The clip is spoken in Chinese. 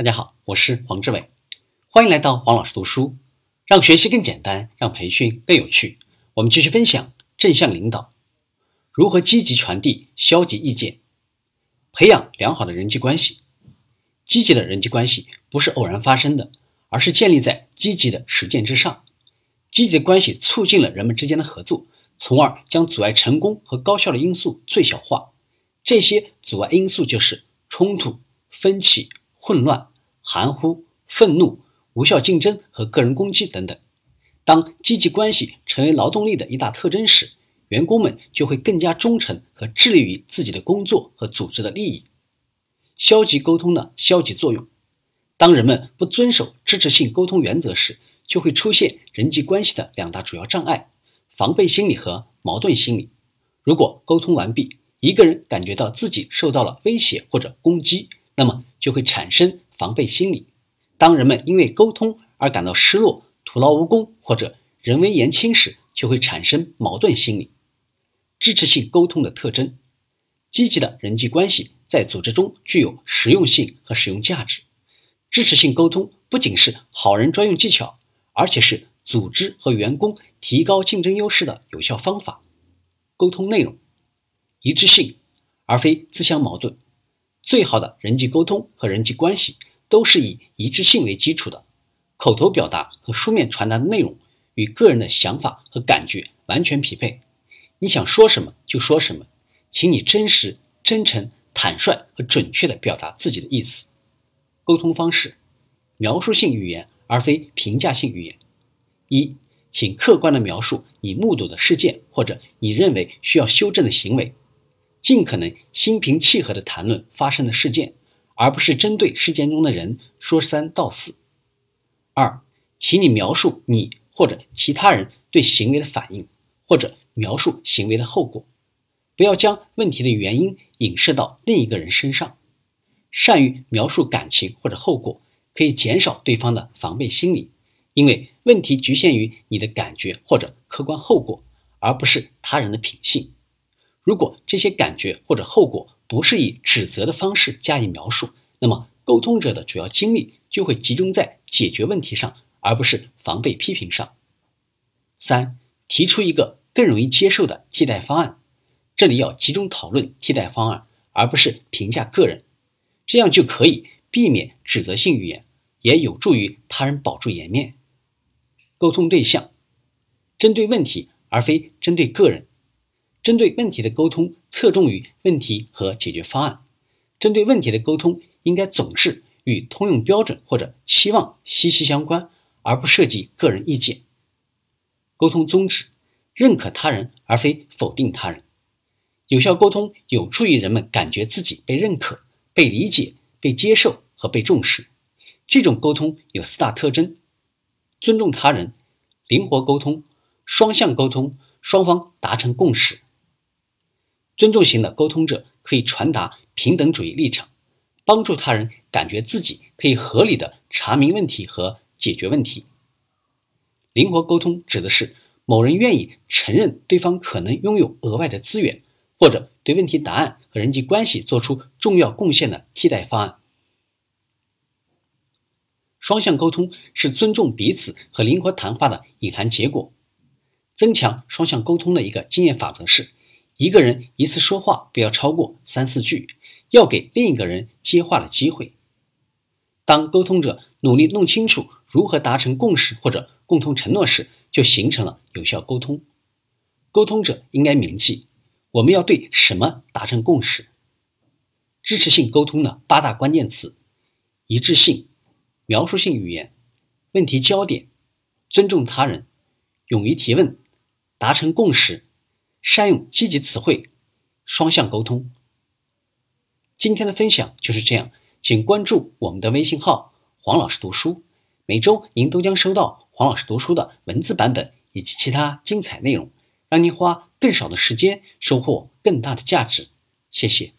大家好，我是黄志伟，欢迎来到黄老师读书，让学习更简单，让培训更有趣。我们继续分享正向领导，如何积极传递消极意见，培养良好的人际关系。积极的人际关系不是偶然发生的，而是建立在积极的实践之上。积极关系促进了人们之间的合作，从而将阻碍成功和高效的因素最小化。这些阻碍因素就是冲突、分歧、混乱。含糊、愤怒、无效竞争和个人攻击等等。当积极关系成为劳动力的一大特征时，员工们就会更加忠诚和致力于自己的工作和组织的利益。消极沟通的消极作用：当人们不遵守支持性沟通原则时，就会出现人际关系的两大主要障碍：防备心理和矛盾心理。如果沟通完毕，一个人感觉到自己受到了威胁或者攻击，那么就会产生。防备心理，当人们因为沟通而感到失落、徒劳无功或者人微言轻时，就会产生矛盾心理。支持性沟通的特征：积极的人际关系在组织中具有实用性和使用价值。支持性沟通不仅是好人专用技巧，而且是组织和员工提高竞争优势的有效方法。沟通内容一致性，而非自相矛盾。最好的人际沟通和人际关系。都是以一致性为基础的，口头表达和书面传达的内容与个人的想法和感觉完全匹配。你想说什么就说什么，请你真实、真诚、坦率和准确地表达自己的意思。沟通方式：描述性语言而非评价性语言。一，请客观地描述你目睹的事件或者你认为需要修正的行为，尽可能心平气和地谈论发生的事件。而不是针对事件中的人说三道四。二，请你描述你或者其他人对行为的反应，或者描述行为的后果，不要将问题的原因引射到另一个人身上。善于描述感情或者后果，可以减少对方的防备心理，因为问题局限于你的感觉或者客观后果，而不是他人的品性。如果这些感觉或者后果，不是以指责的方式加以描述，那么沟通者的主要精力就会集中在解决问题上，而不是防备批评上。三、提出一个更容易接受的替代方案，这里要集中讨论替代方案，而不是评价个人，这样就可以避免指责性语言，也有助于他人保住颜面。沟通对象，针对问题而非针对个人。针对问题的沟通侧重于问题和解决方案。针对问题的沟通应该总是与通用标准或者期望息息相关，而不涉及个人意见。沟通宗旨：认可他人而非否定他人。有效沟通有助于人们感觉自己被认可、被理解、被接受和被重视。这种沟通有四大特征：尊重他人、灵活沟通、双向沟通、双方达成共识。尊重型的沟通者可以传达平等主义立场，帮助他人感觉自己可以合理的查明问题和解决问题。灵活沟通指的是某人愿意承认对方可能拥有额外的资源，或者对问题答案和人际关系做出重要贡献的替代方案。双向沟通是尊重彼此和灵活谈话的隐含结果。增强双向沟通的一个经验法则是。一个人一次说话不要超过三四句，要给另一个人接话的机会。当沟通者努力弄清楚如何达成共识或者共同承诺时，就形成了有效沟通。沟通者应该铭记我们要对什么达成共识。支持性沟通的八大关键词：一致性、描述性语言、问题焦点、尊重他人、勇于提问、达成共识。善用积极词汇，双向沟通。今天的分享就是这样，请关注我们的微信号“黄老师读书”，每周您都将收到黄老师读书的文字版本以及其他精彩内容，让您花更少的时间收获更大的价值。谢谢。